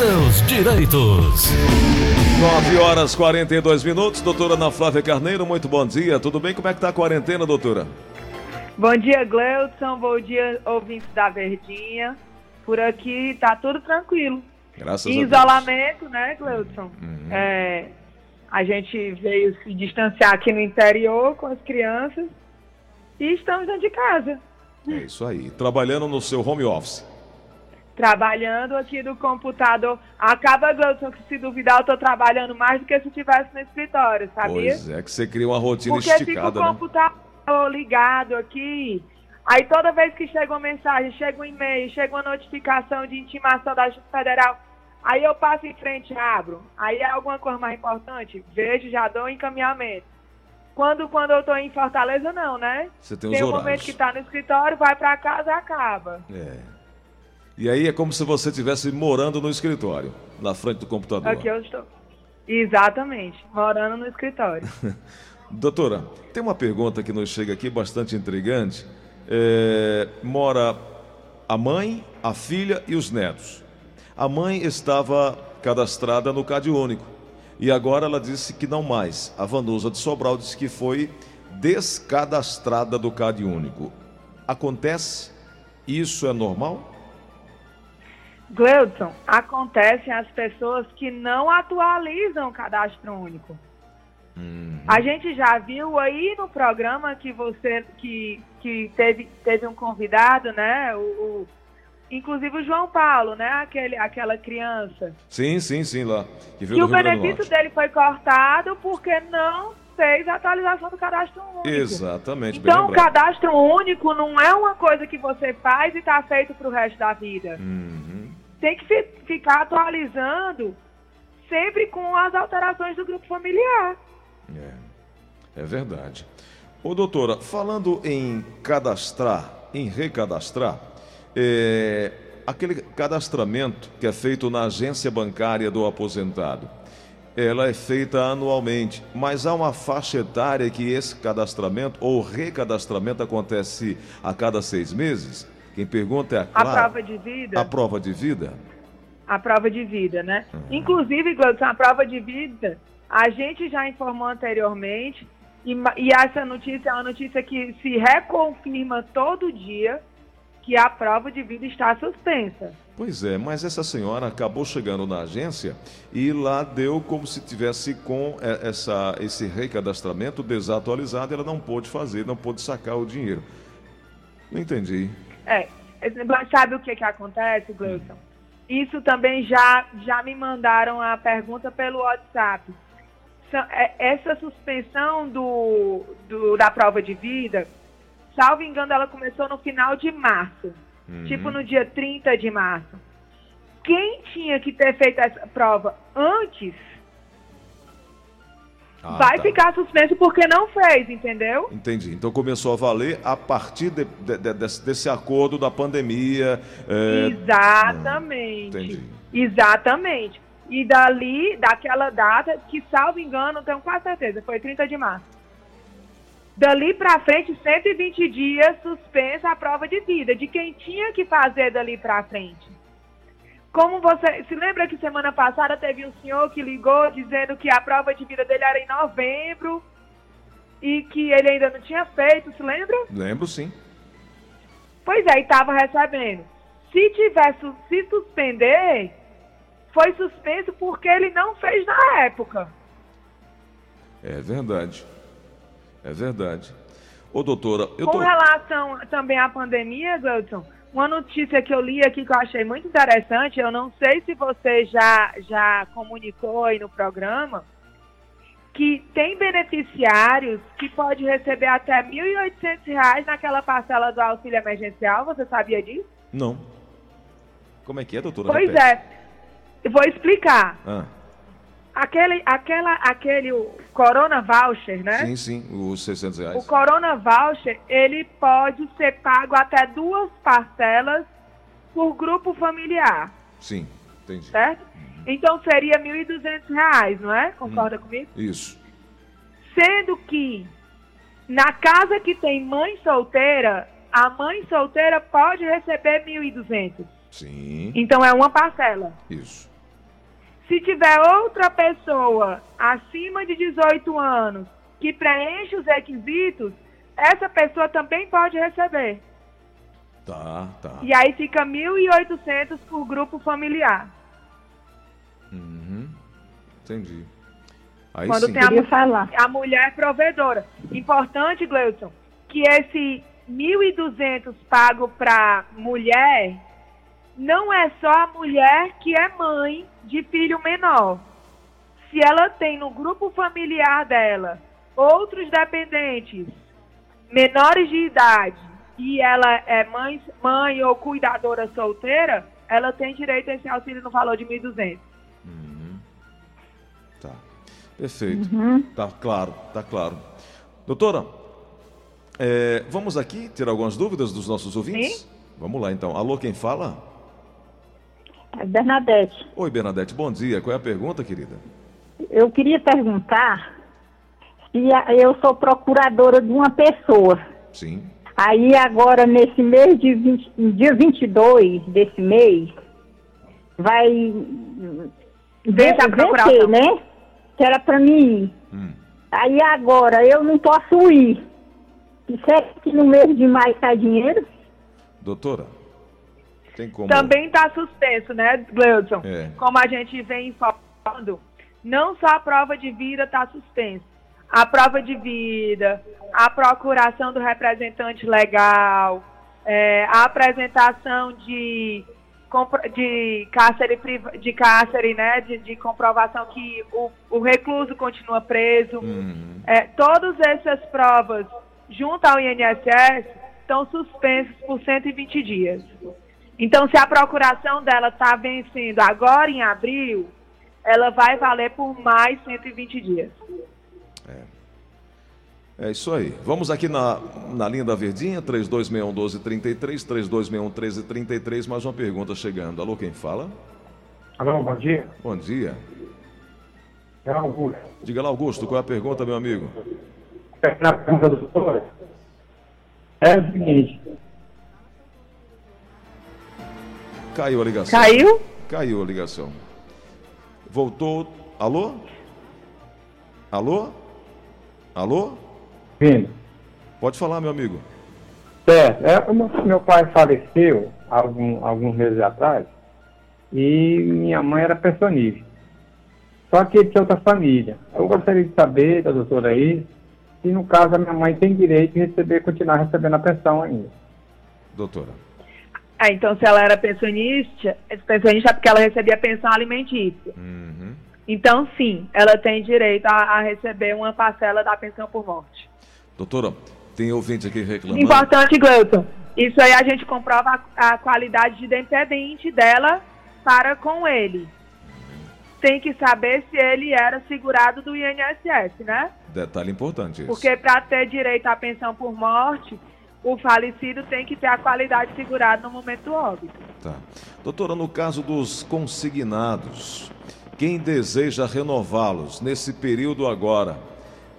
seus direitos. 9 horas 42 minutos. Doutora Ana Flávia Carneiro, muito bom dia. Tudo bem? Como é que tá a quarentena, doutora? Bom dia, Gleudson. Bom dia, ouvintes da Verdinha. Por aqui tá tudo tranquilo. Graças em a Deus. isolamento, né, Gleudson? Uhum. É, a gente veio se distanciar aqui no interior com as crianças e estamos dentro de casa, É isso aí. Trabalhando no seu home office. Trabalhando aqui do computador. Acaba, Gleudson, que se duvidar eu tô trabalhando mais do que se estivesse no escritório, sabia? Pois é, que você cria uma rotina Porque fica o esticada, né? computador ligado aqui. Aí toda vez que chega uma mensagem, chega um e-mail, chega uma notificação de intimação da Justiça Federal, aí eu passo em frente e abro. Aí é alguma coisa mais importante, vejo, já dou um encaminhamento. Quando, quando eu tô em Fortaleza, não, né? Você tem Tem um horários. momento que tá no escritório, vai pra casa, acaba. É. E aí é como se você estivesse morando no escritório, na frente do computador. Aqui eu estou. Exatamente, morando no escritório. Doutora, tem uma pergunta que nos chega aqui bastante intrigante. É, mora a mãe, a filha e os netos. A mãe estava cadastrada no Cade Único e agora ela disse que não mais. A Vanusa de Sobral disse que foi descadastrada do Cade Único. Acontece? Isso é normal? Gleudson, acontecem as pessoas que não atualizam o cadastro único. A gente já viu aí no programa que você que, que teve, teve um convidado, né? O, o- inclusive o João Paulo, né? Aquele, aquela criança. Sim, sim, sim, lá. Que E o benefício dele foi cortado porque não fez a atualização do cadastro único. Exatamente, Então, o cadastro único não é uma coisa que você faz e está feito para o resto da vida. Uhum. Tem que fi- ficar atualizando sempre com as alterações do grupo familiar. É, é verdade. Ô doutora, falando em cadastrar, em recadastrar, é, aquele cadastramento que é feito na agência bancária do aposentado, ela é feita anualmente, mas há uma faixa etária que esse cadastramento ou recadastramento acontece a cada seis meses? Quem pergunta é a A Clara. prova de vida. A prova de vida? a prova de vida, né? Inclusive, Gleudson, a prova de vida, a gente já informou anteriormente, e, e essa notícia é uma notícia que se reconfirma todo dia que a prova de vida está suspensa. Pois é, mas essa senhora acabou chegando na agência e lá deu como se tivesse com é, essa, esse recadastramento desatualizado, ela não pôde fazer, não pôde sacar o dinheiro. Não entendi. É, sabe o que, que acontece, Gleudson? Isso também já, já me mandaram a pergunta pelo WhatsApp. Sa- é- Essa suspensão do, do- da prova de vida, salvo engano, ela começou no final de março. Tipo no dia 30 de março. Quem tinha que ter feito essa prova antes Ah, vai tá. ficar suspenso porque não fez, entendeu? Entendi. Então começou a valer a partir de- de- de- desse, desse acordo da pandemia. é, Exatamente. entendi. Exatamente. E dali, daquela data, que salvo engano, tenho quase certeza, foi 30 de março. Dali pra frente, 120 dias suspensa a prova de vida, de quem tinha que fazer dali pra frente. Como você. Se lembra que semana passada teve um senhor que ligou dizendo que a prova de vida dele era em novembro e que ele ainda não tinha feito, se lembra? Lembro sim. Pois é, e estava recebendo. Se tivesse se suspender, foi suspenso porque ele não fez na época. É verdade. É verdade. Ô doutora, eu Com tô. relação também à pandemia, Gleudson, uma notícia que eu li aqui que eu achei muito interessante, eu não sei se você já, já comunicou aí no programa, que tem beneficiários que pode receber até R$ 1.800 naquela parcela do auxílio emergencial, você sabia disso? Não. Como é que é, doutora? Pois Repete. é, eu vou explicar. Ah, Aquele, aquela, aquele o Corona Voucher, né? sim, sim, os 600 reais. O Corona Voucher, ele pode ser pago até duas parcelas por grupo familiar, Sim, entendi. certo? Então seria R$ 1.200, não é? Concorda comigo? Isso. Sendo que na casa que tem mãe solteira, a mãe solteira pode receber R$ 1.200. Sim, Então é uma parcela. isso. Se tiver outra pessoa acima de 18 anos que preenche os requisitos, essa pessoa também pode receber. Tá, tá. E aí fica 1.800 por grupo familiar. Uhum. Entendi. Aí Quando sim. tem a, falar. a mulher provedora. Importante, Gleudson, que esse 1.200 pago para mulher não é só a mulher que é mãe de filho menor. Se ela tem no grupo familiar dela outros dependentes menores de idade e ela é mãe, mãe ou cuidadora solteira, ela tem direito a esse auxílio no valor de 1.200. Uhum. Tá. Perfeito. Uhum. Tá claro, tá claro. Doutora, é, vamos aqui tirar algumas dúvidas dos nossos ouvintes? Vamos lá então. Alô, quem fala? É Bernadette, Oi, Bernadette, bom dia. Qual é a pergunta, querida? eu queria perguntar se eu sou procuradora de uma pessoa. Sim. Aí agora, nesse mês de 20, dia 22 desse mês, vai Vence a vencer, né? Que era para mim ir. Hum. Aí agora eu não posso ir. E será que no mês de maio sai dinheiro? Doutora, como. Também está suspenso, né, Gleudson? É. Como a gente vem informando, não só a prova de vida está suspensa. A prova de vida, a procuração do representante legal, é, a apresentação de, de cárcere, de cárcere, né, de, de comprovação que o, o recluso continua preso. Uhum. É, todas essas provas, junto ao INSS, estão suspensas por 120 dias. Então, se a procuração dela está vencendo agora em abril, ela vai valer por mais 120 dias. É isso aí. Vamos aqui na, na linha da Verdinha, 3261-1233, 3261-1333. Mais uma pergunta chegando. Alô, quem fala? Alô, bom dia. Bom dia. É Augusto. Diga lá, Augusto, qual é a pergunta, meu amigo? Na pergunta do doutor, é o seguinte, Caiu a ligação. Caiu? Caiu a ligação. Voltou. Alô? Alô? Alô? vindo. Pode falar, meu amigo. Certo, é, o meu, meu pai faleceu algum, alguns meses atrás e minha mãe era pensionista. Só que ele tinha outra família. Eu gostaria de saber da doutora aí se no caso a minha mãe tem direito de receber, continuar recebendo a pensão ainda. Doutora. Ah, então, se ela era pensionista, pensionista é porque ela recebia pensão alimentícia. Uhum. Então, sim, ela tem direito a, a receber uma parcela da pensão por morte. Doutora, tem ouvinte aqui reclamando. Importante, Gleuton. Isso aí a gente comprova a, a qualidade de dependente dela para com ele. Tem que saber se ele era segurado do INSS, né? Detalhe importante esse. Porque para ter direito à pensão por morte, o falecido tem que ter a qualidade segurada no momento do óbito. Tá. Doutora, no caso dos consignados, quem deseja renová-los nesse período agora,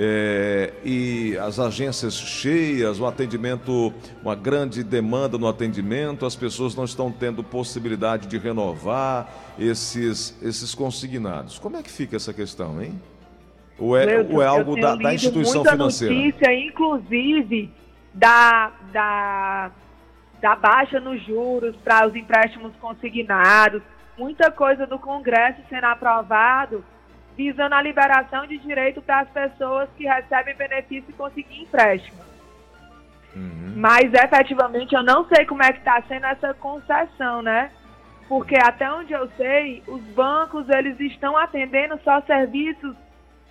é, e as agências cheias, o atendimento, uma grande demanda no atendimento, as pessoas não estão tendo possibilidade de renovar esses, esses consignados. Como é que fica essa questão, hein? Ou é, Gleuton, ou é algo da, da instituição muita financeira? notícia, inclusive, da, da, da baixa nos juros para os empréstimos consignados, muita coisa do Congresso sendo aprovado, visando a liberação de direito para as pessoas que recebem benefício e conseguir empréstimo. Uhum. Mas efetivamente eu não sei como é que está sendo essa concessão, né? Porque até onde eu sei, os bancos eles estão atendendo só serviços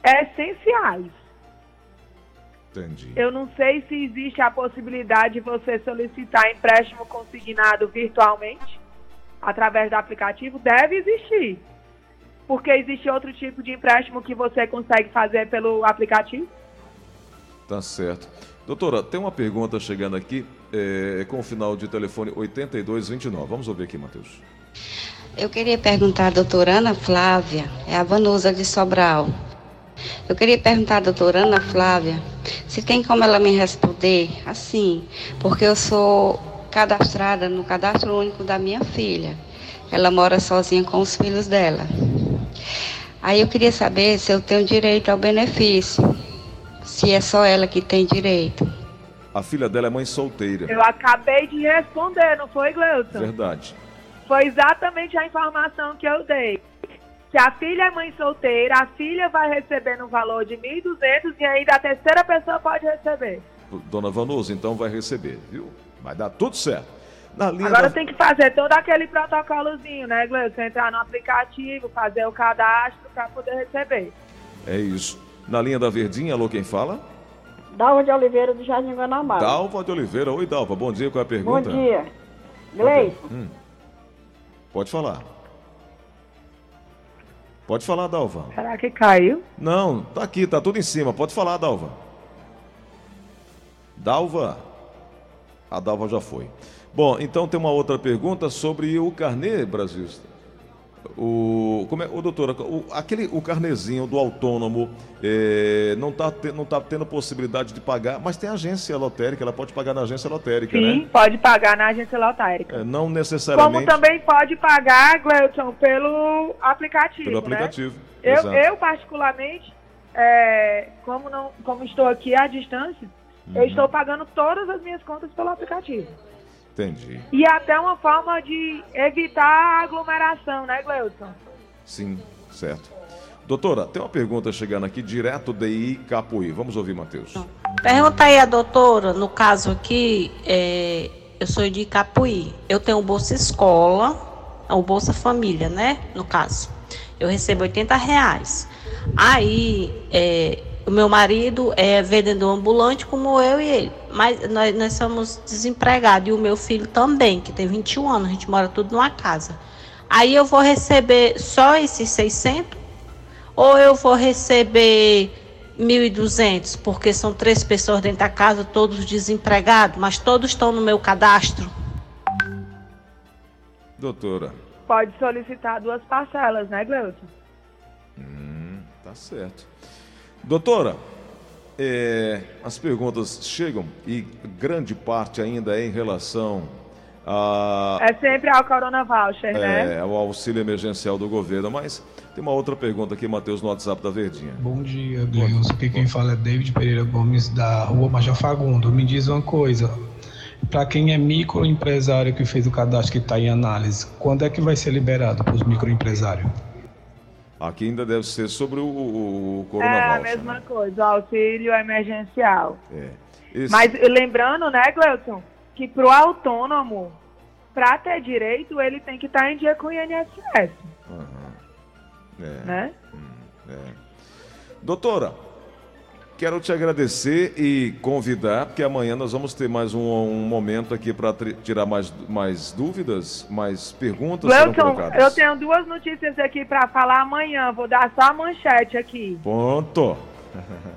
essenciais. Entendi. Eu não sei se existe a possibilidade de você solicitar empréstimo consignado virtualmente através do aplicativo. Deve existir. Porque existe outro tipo de empréstimo que você consegue fazer pelo aplicativo. Tá certo. Doutora, tem uma pergunta chegando aqui é, com o final de telefone 8229. Vamos ouvir aqui, Matheus. Eu queria perguntar à doutora Ana Flávia, é a Vanusa de Sobral. Eu queria perguntar à doutora Ana Flávia se tem como ela me responder assim, porque eu sou cadastrada no cadastro único da minha filha. Ela mora sozinha com os filhos dela. Aí eu queria saber se eu tenho direito ao benefício. Se é só ela que tem direito. A filha dela é mãe solteira. Eu acabei de responder, não foi, Gleuton? Verdade. Foi exatamente a informação que eu dei. Se a filha é mãe solteira, a filha vai receber no valor de 1.200 e ainda a terceira pessoa pode receber. Dona Vanusa, então vai receber, viu? Vai dar tudo certo. Na linha Agora da... tem que fazer todo aquele protocolozinho, né, Gleuton? Entrar no aplicativo, fazer o cadastro para poder receber. É isso. Na linha da Verdinha, alô, quem fala? Dalva de Oliveira do Jardim Guanabara. Dalva de Oliveira. Oi, Dalva. Bom dia, qual é a Bom pergunta? dia. Gleison, Hum. Pode falar. Pode falar, Dalva. Será que caiu? Não, tá aqui, tá tudo em cima. Pode falar, Dalva. Dalva. A Dalva já foi. Bom, então tem uma outra pergunta sobre o carnê, Brasil. O, como é, o doutora, o, aquele, o carnezinho do autônomo eh, não está não tá tendo possibilidade de pagar, mas tem agência lotérica, ela pode pagar na agência lotérica, Sim, né? pode pagar na agência lotérica. É, não Como necessariamente também pode pagar, Gleuton, pelo aplicativo. pelo né? aplicativo. Eu, Exato. eu particularmente, é, como, não, como estou aqui à distância, eu Uhum. estou pagando todas as minhas contas pelo aplicativo. Entendi. E até uma forma de evitar a aglomeração, né, Gleuton? Sim, certo. Doutora, tem uma pergunta chegando aqui direto de Capuí. Vamos ouvir, Matheus. Pergunta aí a doutora, no caso aqui, é, eu sou de Capuí. Eu tenho o Bolsa Escola, o Bolsa Família, né? No caso. Eu recebo 80 reais. Aí, é, o meu marido é vendedor ambulante, como eu e ele. Mas nós, nós somos desempregados. E o meu filho também, que tem 21 anos. A gente mora tudo numa casa. Aí eu vou receber só esses 600? Ou eu vou receber 1.200, porque são três pessoas dentro da casa, todos desempregados, mas todos estão no meu cadastro? Doutora, Pode solicitar duas parcelas, né, Gleuton? tá certo. Doutora, é, as perguntas chegam e grande parte ainda é em relação a, É sempre ao Corona Voucher, né? é, ao auxílio emergencial do governo, mas tem uma outra pergunta aqui, Matheus, no WhatsApp da Verdinha. Bom dia, Gleilson. Aqui quem fala é David Pereira Gomes, da Rua Major Fagundo. Me diz uma coisa. Para quem é microempresário que fez o cadastro que está em análise, quando é que vai ser liberado para os microempresários? Aqui ainda deve ser sobre o, o, o É Corona a Voucher, mesma né? coisa, o auxílio emergencial. É. Esse- Mas lembrando, né, Gleuton, que pro autônomo, para ter direito, ele tem que estar em dia com o INSS, Aham. É. né? Doutora, quero te agradecer e convidar, porque amanhã nós vamos ter mais um, um momento aqui para tirar mais, mais dúvidas, mais perguntas colocadas. eu tenho duas notícias aqui para falar amanhã, vou dar só a manchete aqui. Ponto.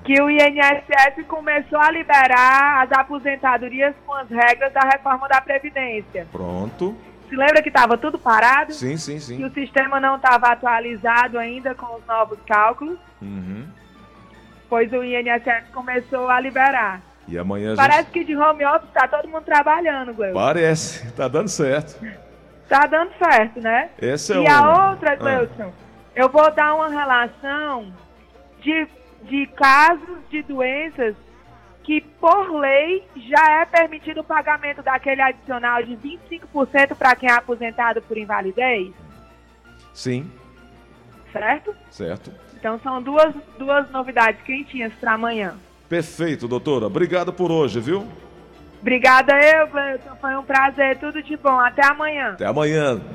Que o INSS começou a liberar as aposentadorias com as regras da reforma da Previdência. Pronto. Se lembra que estava tudo parado? Sim, sim, Que sim. o sistema não estava atualizado ainda com os novos cálculos, Uhum. Pois o INSS começou a liberar. E amanhã Parece gente... que de home office está todo mundo trabalhando, Gleuton. Parece, tá dando certo. Tá dando certo, né? Esse é e o... a outra, Ah, Gleuton, eu vou dar uma relação de, de casos de doenças que, por lei, já é permitido o pagamento daquele adicional de 25% para quem é aposentado por invalidez, Sim, certo? certo. Então são duas, duas novidades quentinhas para amanhã. Perfeito, doutora. Obrigado por hoje, viu? Obrigada eu. Foi um prazer. Tudo de bom. Até amanhã. Até amanhã.